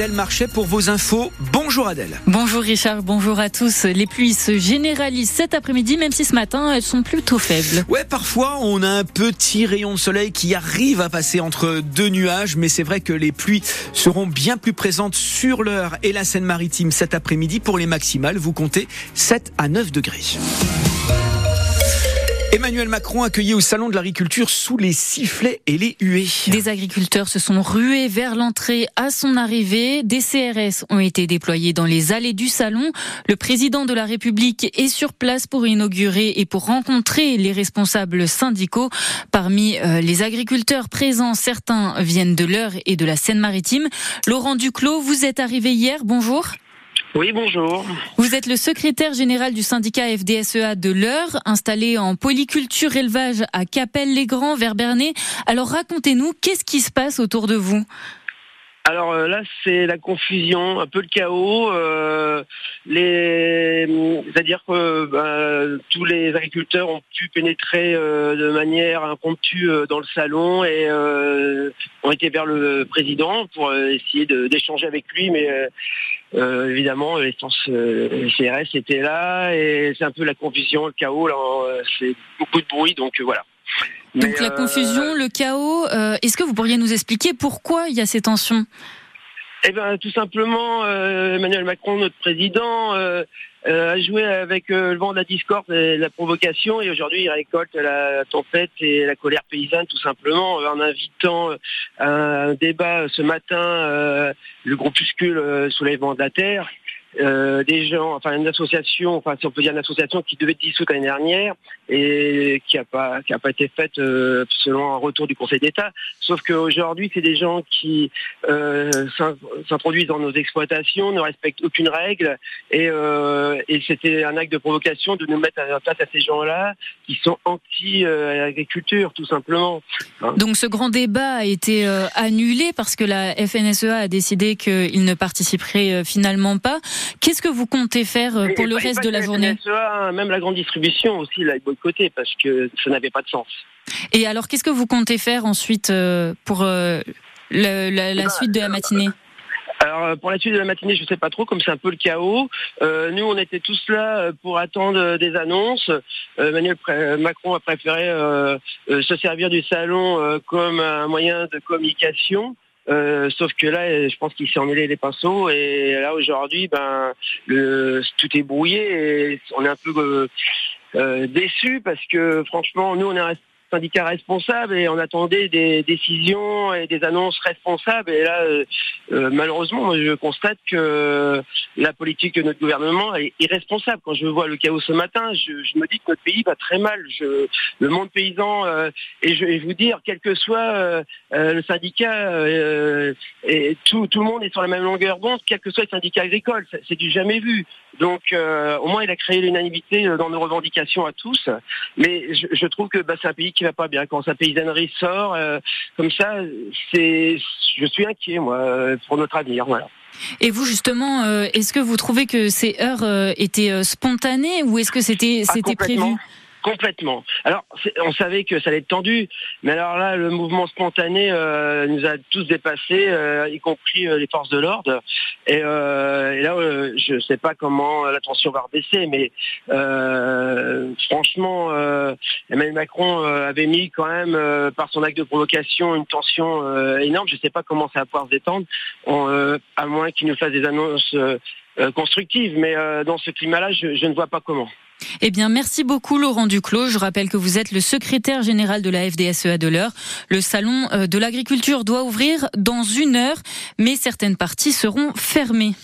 Adèle Marchais pour vos infos. Bonjour Adèle. Bonjour Richard, bonjour à tous. Les pluies se généralisent cet après-midi, même si ce matin elles sont plutôt faibles. Ouais, parfois on a un petit rayon de soleil qui arrive à passer entre deux nuages, mais c'est vrai que les pluies seront bien plus présentes sur l'heure et la Seine-Maritime cet après-midi. Pour les maximales, vous comptez 7 à 9 degrés. Emmanuel Macron accueilli au salon de l'agriculture sous les sifflets et les huées. Des agriculteurs se sont rués vers l'entrée à son arrivée. Des CRS ont été déployés dans les allées du salon. Le président de la République est sur place pour inaugurer et pour rencontrer les responsables syndicaux. Parmi euh, les agriculteurs présents, certains viennent de l'Eure et de la Seine-Maritime. Laurent Duclos, vous êtes arrivé hier. Bonjour. Oui, bonjour. Vous êtes le secrétaire général du syndicat FDSEA de l'Eure, installé en polyculture élevage à Capelle-les-Grands, vers Bernay. Alors racontez-nous, qu'est-ce qui se passe autour de vous? Alors euh, là, c'est la confusion, un peu le chaos. Euh, c'est-à-dire que bah, tous les agriculteurs ont pu pénétrer euh, de manière impromptue dans le salon et ont été vers le président pour essayer d'échanger avec lui, mais évidemment, les CRS étaient là et c'est un peu la confusion, le chaos. Là, c'est beaucoup de bruit, donc voilà. Donc la confusion, euh, le chaos, euh, est-ce que vous pourriez nous expliquer pourquoi il y a ces tensions? Eh bien, tout simplement, euh, Emmanuel Macron, notre président, a joué avec le vent de la discorde et la provocation, et aujourd'hui, il récolte la tempête et la colère paysanne, tout simplement, en invitant à un débat ce matin le groupuscule Soulèvement de la Terre, euh, des gens, enfin une association, enfin si on peut dire une association qui devait être dissoute l'année dernière et qui n'a pas qui a pas été faite euh, selon un retour du Conseil d'État. Sauf qu'aujourd'hui, c'est des gens qui euh, s'introduisent dans nos exploitations, ne respectent aucune règle et, euh, et c'était un acte de provocation de nous mettre à face à ces gens-là qui sont anti-agriculture, tout simplement. Hein. Donc ce grand débat a été annulé parce que la FNSEA a décidé qu'il ne participerait finalement pas. Qu'est-ce que vous comptez faire euh, pour le reste de la journée Même la grande distribution aussi l'a boycotté parce que ça n'avait pas de sens. Et alors, qu'est-ce que vous comptez faire ensuite euh, pour euh, la, bah, suite de la matinée alors pour la suite de la matinée, je ne sais pas trop, comme c'est un peu le chaos. nous, on était tous là pour attendre des annonces. Emmanuel Macron a préféré se servir du salon comme un moyen de communication. Euh, sauf que là, je pense qu'il s'est emmêlé les pinceaux et là aujourd'hui, ben, tout est brouillé et on est un peu euh, euh déçu parce que franchement, nous on est syndicat responsable et on attendait des décisions et des annonces responsables. Et là, euh, euh, malheureusement, je constate que la politique de notre gouvernement est irresponsable. Quand je vois le chaos ce matin, je, me dis que notre pays va très mal. Le monde paysan, euh, et je vais vous dire, quel que soit le syndicat, tout, tout le monde est sur la même longueur d'onde, quel que soit le syndicat agricole. C'est du jamais vu. Donc, au moins, il a créé l'unanimité dans nos revendications à tous. Mais je, trouve que bah, c'est un pays qui va pas bien. Quand sa paysannerie sort euh, comme ça, c'est, je suis inquiet moi pour notre avenir. Voilà. Et vous justement, euh, est-ce que vous trouvez que ces heures euh, étaient spontanées ou est-ce que c'était ah, c'était prévu? Complètement. Alors, on savait que ça allait être tendu, mais alors là, le mouvement spontané nous a tous dépassés, y compris les forces de l'ordre. Et, là, je ne sais pas comment la tension va rebaisser, mais franchement, Emmanuel Macron avait mis quand même, par son acte de provocation, une tension énorme. Je ne sais pas comment ça va pouvoir se détendre, à moins qu'il nous fasse des annonces constructives. Mais dans ce climat-là, je ne vois pas comment. Eh bien, merci beaucoup Laurent Duclos. Je rappelle que vous êtes le secrétaire général de la FDSEA de l'heure. Le salon euh, de l'agriculture doit ouvrir dans une heure, mais certaines parties seront fermées.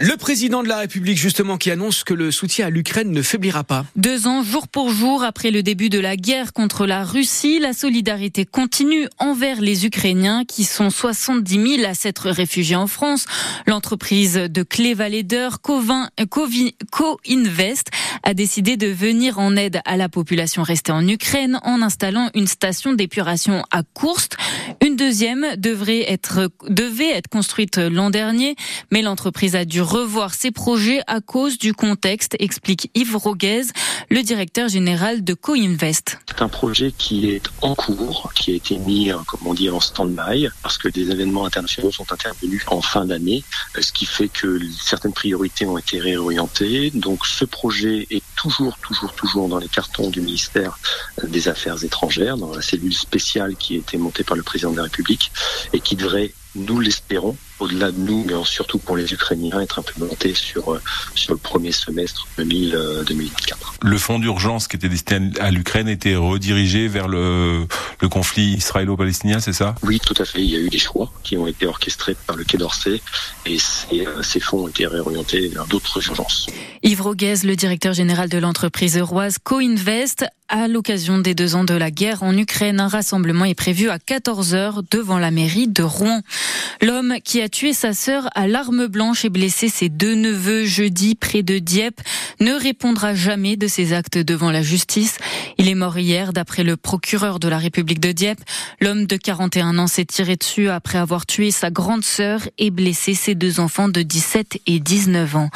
Le président de la République, justement, qui annonce que le soutien à l'Ukraine ne faiblira pas. Deux ans, jour pour jour, après le début de la guerre contre la Russie, la solidarité continue envers les Ukrainiens, qui sont 70 000 à s'être réfugiés en France. L'entreprise de Clé Vallée d'Heure, Co-Invest, a décidé de venir en aide à la population restée en Ukraine en installant une station d'épuration à Kourst. Une deuxième devrait être, devait être construite l'an dernier, mais l'entreprise a dû revoir ses projets à cause du contexte, explique Yves Roguez, le directeur général de Co-Invest. C'est un projet qui est en cours, qui a été mis, comme on dit, en stand-by, parce que des événements internationaux sont intervenus en fin d'année, ce qui fait que certaines priorités ont été réorientées. Donc ce projet est toujours, toujours, toujours dans les cartons du ministère des Affaires étrangères, dans la cellule spéciale qui a été montée par le président de la République et qui devrait, nous l'espérons, au-delà de nous, mais surtout pour les Ukrainiens, être implémenté sur, euh, sur le premier semestre 2024. Le fonds d'urgence qui était destiné à l'Ukraine était redirigé vers le, le conflit israélo-palestinien, c'est ça? Oui, tout à fait. Il y a eu des choix qui ont été orchestrés par le Quai d'Orsay et ces, euh, ces fonds ont été réorientés vers d'autres urgences. Yves Roguez, le directeur général de l'entreprise euroise Co-Invest, à l'occasion des deux ans de la guerre en Ukraine, un rassemblement est prévu à 14h devant la mairie de Rouen. L'homme qui a tué sa sœur à l'arme blanche et blessé ses deux neveux jeudi près de Dieppe ne répondra jamais de ses actes devant la justice. Il est mort hier d'après le procureur de la République de Dieppe. L'homme de 41 ans s'est tiré dessus après avoir tué sa grande sœur et blessé ses deux enfants de 17 et 19 ans.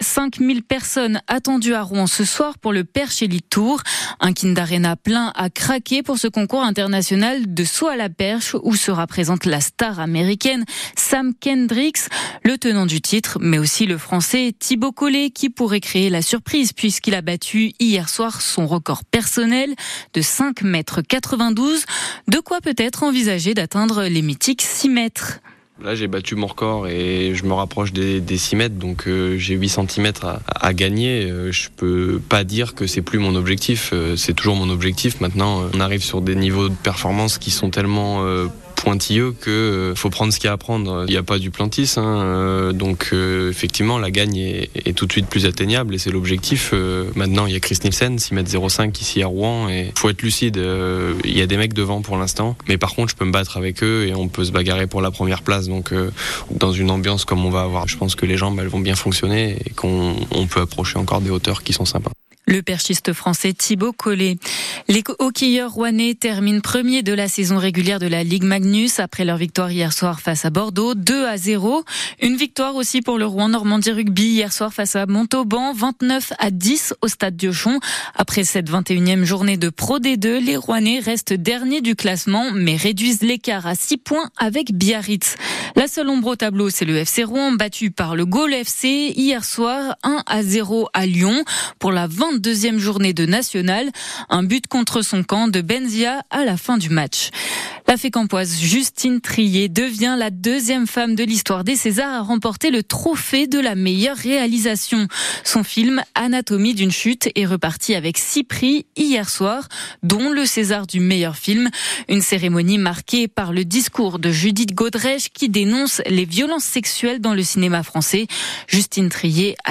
5000 personnes attendues à Rouen ce soir pour le Perchéli Tour. Un Kindarena plein à craquer pour ce concours international de saut à la perche où sera présente la star américaine Sam Kendricks, le tenant du titre, mais aussi le français Thibaut Collet qui pourrait créer la surprise puisqu'il a battu hier soir son record personnel de 5 mètres 92. De quoi peut-être envisager d'atteindre les mythiques 6 mètres? Là, j'ai battu mon record et je me rapproche des, des 6 mètres, donc euh, j'ai 8 cm à, gagner. Euh, je peux pas dire que c'est plus mon objectif, euh, c'est toujours mon objectif. Maintenant, on arrive sur des niveaux de performance qui sont tellement pointilleux que euh, faut prendre ce qu'il y a à prendre. Il n'y a pas du plantis, hein, euh, donc euh, effectivement la gagne est, est, tout de suite plus atteignable et c'est l'objectif. maintenant il y a Chris Nielsen, 6 m 05 ici à Rouen et faut être lucide. Il y a des mecs devant pour l'instant, mais par contre je peux me battre avec eux et on peut se bagarrer pour la première place. Donc dans une ambiance comme on va avoir, je pense que les jambes elles vont bien fonctionner et qu'on peut approcher encore des hauteurs qui sont sympas le perchiste français Thibaut Collet. Les hockeyeurs rouennais terminent premier de la saison régulière de la Ligue Magnus après leur victoire hier soir face à Bordeaux, 2 à 0. Une victoire aussi pour le Rouen Normandie Rugby hier soir face à Montauban, 29 à 10 au stade Diochon. Après cette 21e journée de Pro D2, les Rouennais restent derniers du classement mais réduisent l'écart à 6 points avec Biarritz. La seule ombre au tableau, c'est le FC Rouen battu par le Gaulle FC hier soir 1 à 0 à Lyon pour la 22 Deuxième journée de nationale. Un but contre son camp de Benzia à la fin du match. La fécampoise Justine Trier devient la deuxième femme de l'histoire des Césars à remporter le trophée de la meilleure réalisation. Son film Anatomie d'une chute est reparti avec six prix hier soir, dont le César du meilleur film. Une cérémonie marquée par le discours de Judith Godrèche qui dénonce les violences sexuelles dans le cinéma français. Justine Trier a